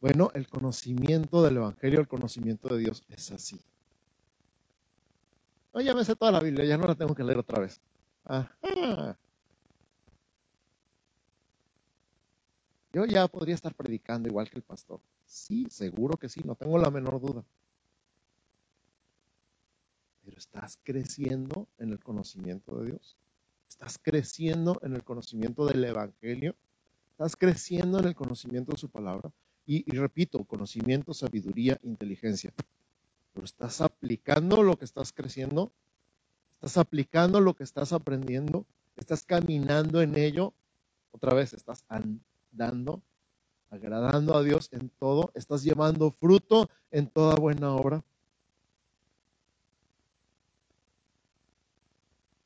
Bueno, el conocimiento del Evangelio, el conocimiento de Dios es así. No, ya me sé toda la Biblia, ya no la tengo que leer otra vez. Yo ya podría estar predicando igual que el pastor. Sí, seguro que sí, no tengo la menor duda. Pero estás creciendo en el conocimiento de Dios. Estás creciendo en el conocimiento del Evangelio. Estás creciendo en el conocimiento de su palabra. Y, repito, conocimiento, sabiduría, inteligencia. Pero estás aplicando lo que estás creciendo. Estás aplicando lo que estás aprendiendo. Estás caminando en ello. Otra vez, estás dando, agradando a Dios en todo, estás llevando fruto en toda buena obra.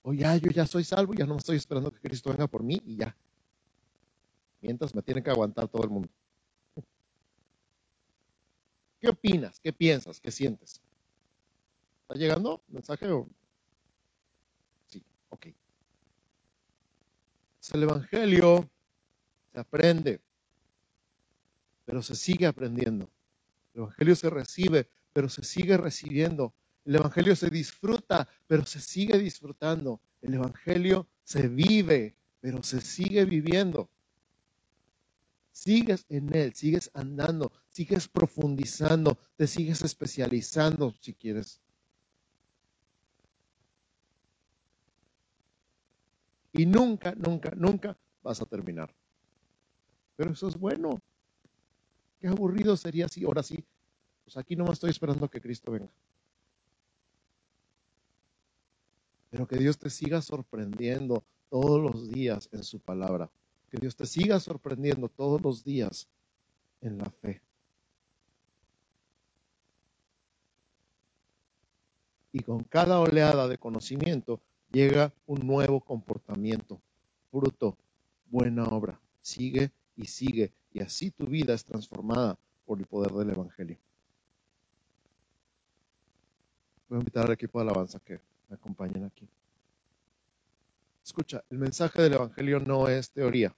O ya, yo ya soy salvo, ya no estoy esperando que Cristo venga por mí y ya. Mientras me tiene que aguantar todo el mundo. ¿Qué opinas? ¿Qué piensas? ¿Qué sientes? ¿Está llegando mensaje o? Sí, ok. El Evangelio se aprende, pero se sigue aprendiendo. El Evangelio se recibe, pero se sigue recibiendo. El Evangelio se disfruta, pero se sigue disfrutando. El Evangelio se vive, pero se sigue viviendo. Sigues en Él, sigues andando, sigues profundizando, te sigues especializando si quieres. Y nunca, nunca, nunca vas a terminar. Pero eso es bueno. Qué aburrido sería si ahora sí, pues aquí no me estoy esperando que Cristo venga. Pero que Dios te siga sorprendiendo todos los días en su palabra. Que Dios te siga sorprendiendo todos los días en la fe. Y con cada oleada de conocimiento llega un nuevo comportamiento, fruto, buena obra. Sigue y sigue, y así tu vida es transformada por el poder del Evangelio. Voy a invitar al equipo de alabanza que me acompañen aquí. Escucha, el mensaje del Evangelio no es teoría.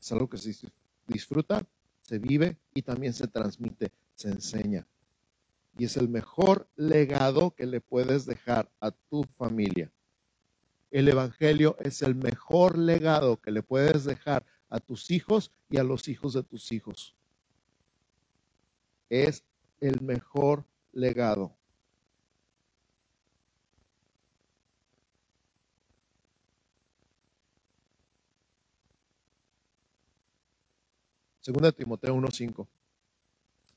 Es algo que se disfruta, se vive y también se transmite, se enseña. Y es el mejor legado que le puedes dejar a tu familia. El Evangelio es el mejor legado que le puedes dejar a tus hijos y a los hijos de tus hijos. Es el mejor legado. Segunda Timoteo 1.5.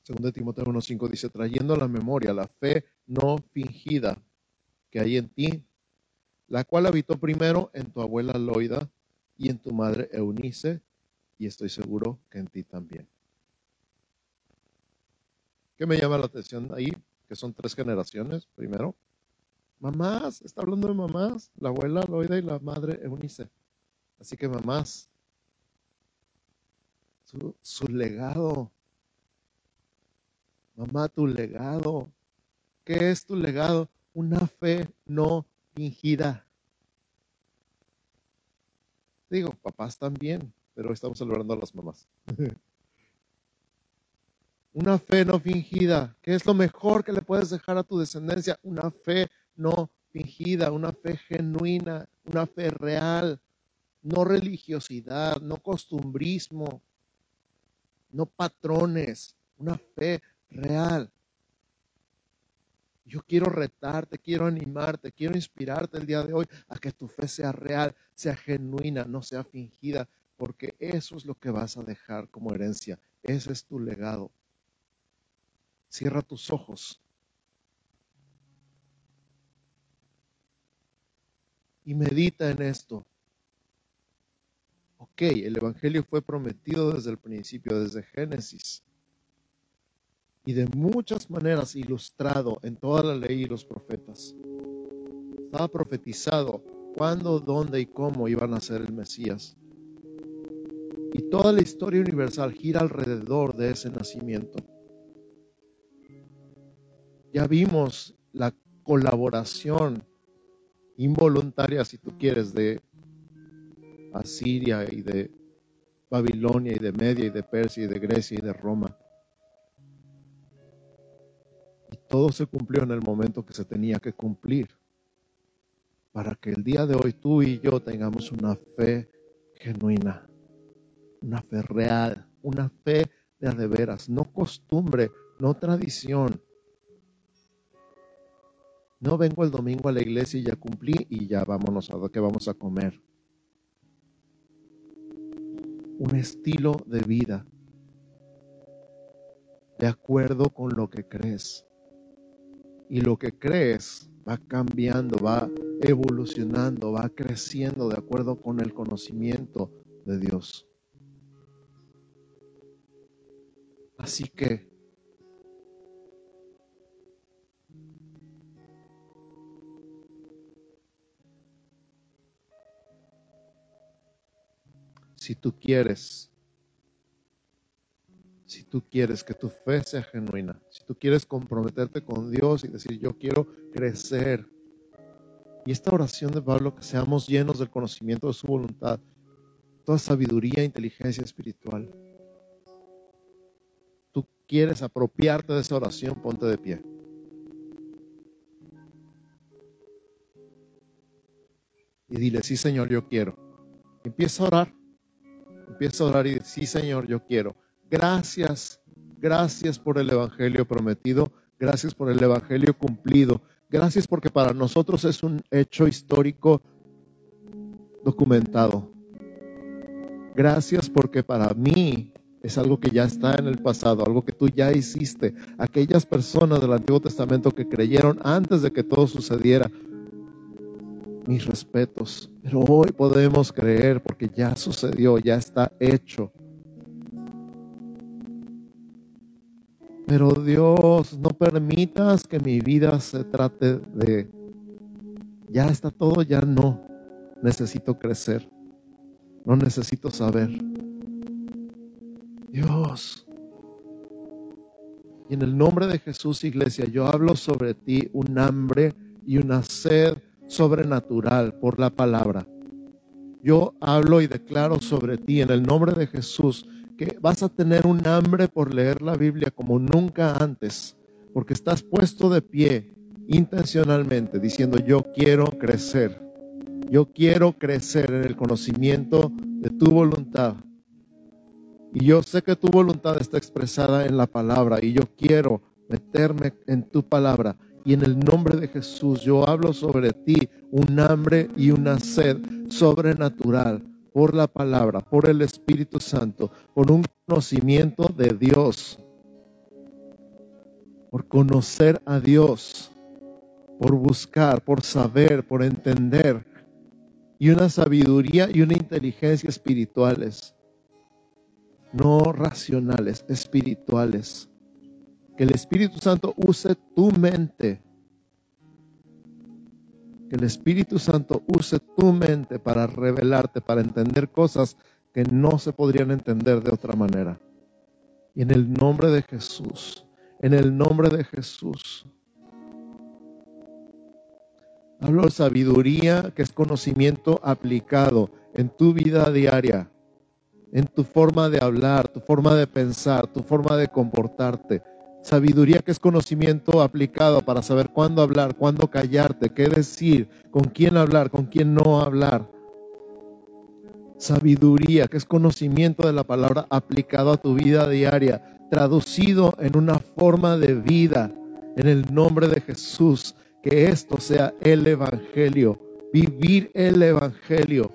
Segunda Timoteo 1.5 dice, trayendo a la memoria la fe no fingida que hay en ti, la cual habitó primero en tu abuela Loida y en tu madre Eunice, y estoy seguro que en ti también. ¿Qué me llama la atención ahí? Que son tres generaciones, primero. Mamás, está hablando de mamás, la abuela Loida y la madre Eunice. Así que mamás, su, legado. Mamá, tu legado. ¿Qué es tu legado? Una fe no fingida. Digo, papás también, pero estamos celebrando a las mamás. Una fe no fingida, que es lo mejor que le puedes dejar a tu descendencia. Una fe no fingida, una fe genuina, una fe real, no religiosidad, no costumbrismo, no patrones, una fe real. Yo quiero retarte, quiero animarte, quiero inspirarte el día de hoy a que tu fe sea real, sea genuina, no sea fingida, porque eso es lo que vas a dejar como herencia. Ese es tu legado. Cierra tus ojos. Y medita en esto. Ok, el Evangelio fue prometido desde el principio, desde Génesis. Y de muchas maneras ilustrado en toda la ley y los profetas. Estaba profetizado cuándo, dónde y cómo iban a ser el Mesías. Y toda la historia universal gira alrededor de ese nacimiento. Ya vimos la colaboración involuntaria, si tú quieres, de Asiria y de Babilonia y de Media y de Persia y de Grecia y de Roma. Y todo se cumplió en el momento que se tenía que cumplir para que el día de hoy tú y yo tengamos una fe genuina, una fe real, una fe de de veras, no costumbre, no tradición. No vengo el domingo a la iglesia y ya cumplí y ya vámonos a lo que vamos a comer. Un estilo de vida de acuerdo con lo que crees. Y lo que crees va cambiando, va evolucionando, va creciendo de acuerdo con el conocimiento de Dios. Así que si tú quieres, si tú quieres que tu fe sea genuina, si tú quieres comprometerte con Dios y decir yo quiero crecer y esta oración de Pablo, que seamos llenos del conocimiento de su voluntad, toda sabiduría e inteligencia espiritual. Tú quieres apropiarte de esa oración, ponte de pie. Y dile, sí Señor, yo quiero. Empieza a orar. Empieza a orar y dile, sí Señor, yo quiero. Gracias, gracias por el Evangelio prometido. Gracias por el Evangelio cumplido. Gracias porque para nosotros es un hecho histórico documentado. Gracias porque para mí es algo que ya está en el pasado, algo que tú ya hiciste. Aquellas personas del Antiguo Testamento que creyeron antes de que todo sucediera, mis respetos. Pero hoy podemos creer porque ya sucedió, ya está hecho. Pero Dios, no permitas que mi vida se trate de, ya está todo, ya no. Necesito crecer. No necesito saber. Dios. Y en el nombre de Jesús, iglesia, yo hablo sobre ti un hambre y una sed sobrenatural por la palabra. Yo hablo y declaro sobre ti en el nombre de Jesús que vas a tener un hambre por leer la Biblia como nunca antes, porque estás puesto de pie intencionalmente diciendo yo quiero crecer, yo quiero crecer en el conocimiento de tu voluntad. Y yo sé que tu voluntad está expresada en la palabra y yo quiero meterme en tu palabra. Y en el nombre de Jesús yo hablo sobre ti un hambre y una sed sobrenatural por la palabra, por el Espíritu Santo, por un conocimiento de Dios, por conocer a Dios, por buscar, por saber, por entender, y una sabiduría y una inteligencia espirituales, no racionales, espirituales. Que el Espíritu Santo use tu mente que el Espíritu Santo use tu mente para revelarte, para entender cosas que no se podrían entender de otra manera. Y en el nombre de Jesús, en el nombre de Jesús. Hablo de sabiduría que es conocimiento aplicado en tu vida diaria, en tu forma de hablar, tu forma de pensar, tu forma de comportarte Sabiduría que es conocimiento aplicado para saber cuándo hablar, cuándo callarte, qué decir, con quién hablar, con quién no hablar. Sabiduría que es conocimiento de la palabra aplicado a tu vida diaria, traducido en una forma de vida. En el nombre de Jesús, que esto sea el Evangelio, vivir el Evangelio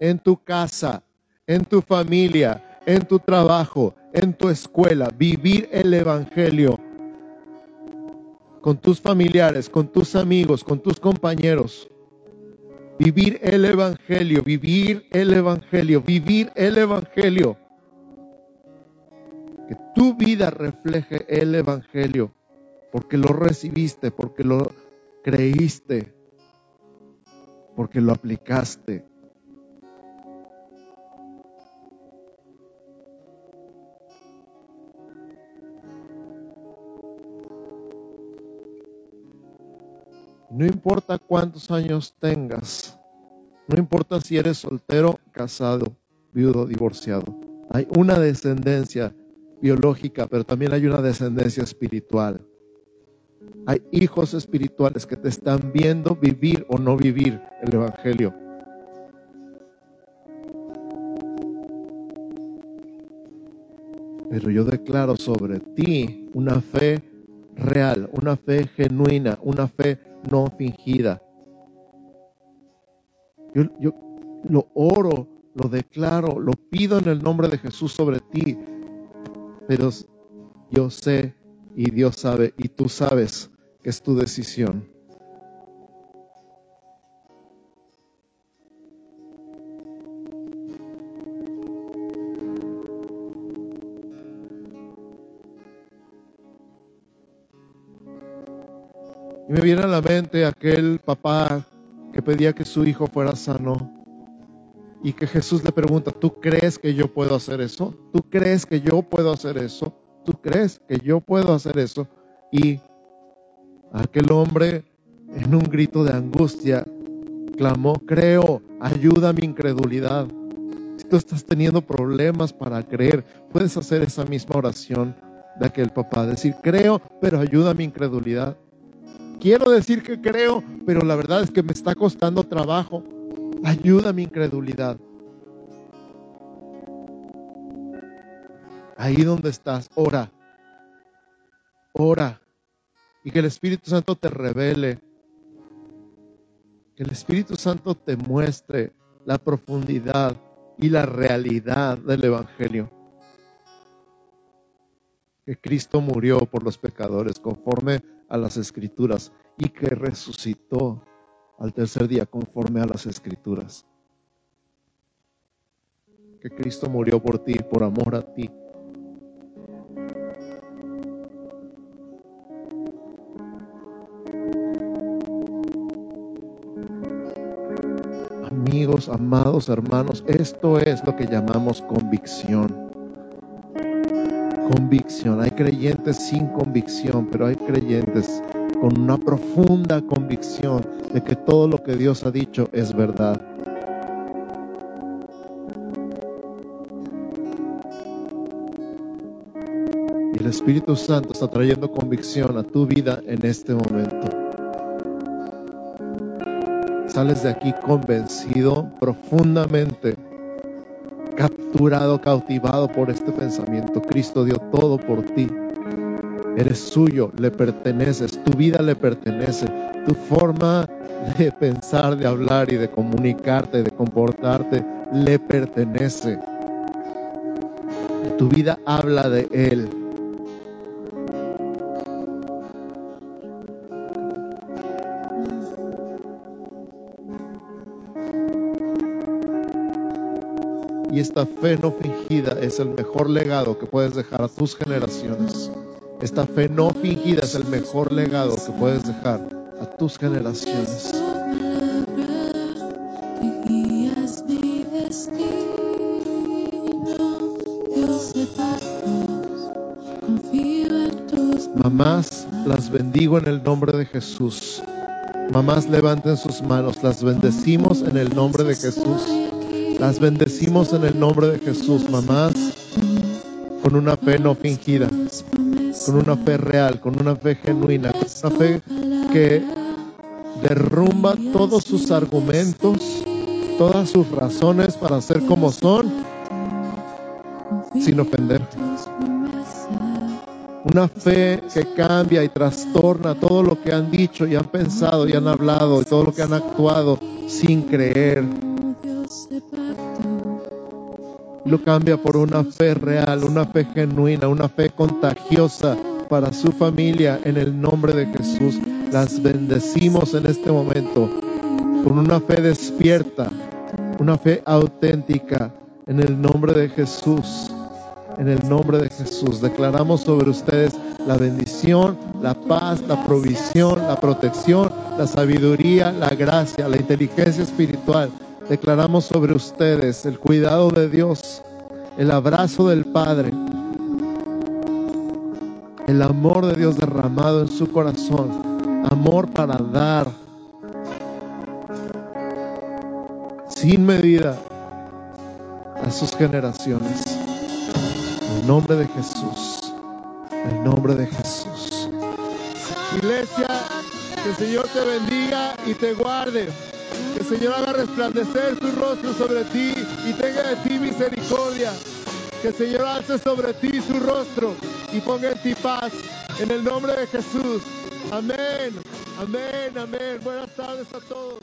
en tu casa, en tu familia, en tu trabajo, en tu escuela, vivir el Evangelio con tus familiares, con tus amigos, con tus compañeros. Vivir el Evangelio, vivir el Evangelio, vivir el Evangelio. Que tu vida refleje el Evangelio, porque lo recibiste, porque lo creíste, porque lo aplicaste. No importa cuántos años tengas, no importa si eres soltero, casado, viudo, divorciado. Hay una descendencia biológica, pero también hay una descendencia espiritual. Hay hijos espirituales que te están viendo vivir o no vivir el Evangelio. Pero yo declaro sobre ti una fe real, una fe genuina, una fe no fingida. Yo, yo lo oro, lo declaro, lo pido en el nombre de Jesús sobre ti. Pero yo sé y Dios sabe y tú sabes que es tu decisión. Me viene a la mente aquel papá que pedía que su hijo fuera sano y que Jesús le pregunta, ¿tú crees que yo puedo hacer eso? ¿Tú crees que yo puedo hacer eso? ¿Tú crees que yo puedo hacer eso? Y aquel hombre en un grito de angustia clamó, creo, ayuda a mi incredulidad. Si tú estás teniendo problemas para creer, puedes hacer esa misma oración de aquel papá, decir, creo, pero ayuda a mi incredulidad. Quiero decir que creo, pero la verdad es que me está costando trabajo. Ayuda mi incredulidad. Ahí donde estás, ora. Ora. Y que el Espíritu Santo te revele. Que el Espíritu Santo te muestre la profundidad y la realidad del Evangelio. Que Cristo murió por los pecadores conforme a las escrituras y que resucitó al tercer día conforme a las escrituras. Que Cristo murió por ti, por amor a ti. Amigos, amados hermanos, esto es lo que llamamos convicción convicción. Hay creyentes sin convicción, pero hay creyentes con una profunda convicción de que todo lo que Dios ha dicho es verdad. Y el Espíritu Santo está trayendo convicción a tu vida en este momento. Sales de aquí convencido profundamente capturado, cautivado por este pensamiento. Cristo dio todo por ti. Eres suyo, le perteneces, tu vida le pertenece, tu forma de pensar, de hablar y de comunicarte, de comportarte, le pertenece. Tu vida habla de Él. Y esta fe no fingida es el mejor legado que puedes dejar a tus generaciones. Esta fe no fingida es el mejor legado que puedes dejar a tus generaciones. Mamás, las bendigo en el nombre de Jesús. Mamás, levanten sus manos, las bendecimos en el nombre de Jesús. Las bendecimos en el nombre de Jesús, mamás, con una fe no fingida, con una fe real, con una fe genuina, con una fe que derrumba todos sus argumentos, todas sus razones para ser como son, sin ofender. Una fe que cambia y trastorna todo lo que han dicho y han pensado y han hablado y todo lo que han actuado sin creer lo cambia por una fe real, una fe genuina, una fe contagiosa para su familia en el nombre de Jesús. Las bendecimos en este momento con una fe despierta, una fe auténtica en el nombre de Jesús. En el nombre de Jesús declaramos sobre ustedes la bendición, la paz, la provisión, la protección, la sabiduría, la gracia, la inteligencia espiritual. Declaramos sobre ustedes el cuidado de Dios, el abrazo del Padre, el amor de Dios derramado en su corazón, amor para dar sin medida a sus generaciones. En el nombre de Jesús. En el nombre de Jesús. Iglesia, que el Señor te bendiga y te guarde. Que el Señor haga resplandecer su rostro sobre ti y tenga de ti misericordia. Que el Señor alce sobre ti su rostro y ponga en ti paz. En el nombre de Jesús. Amén. Amén. Amén. Buenas tardes a todos.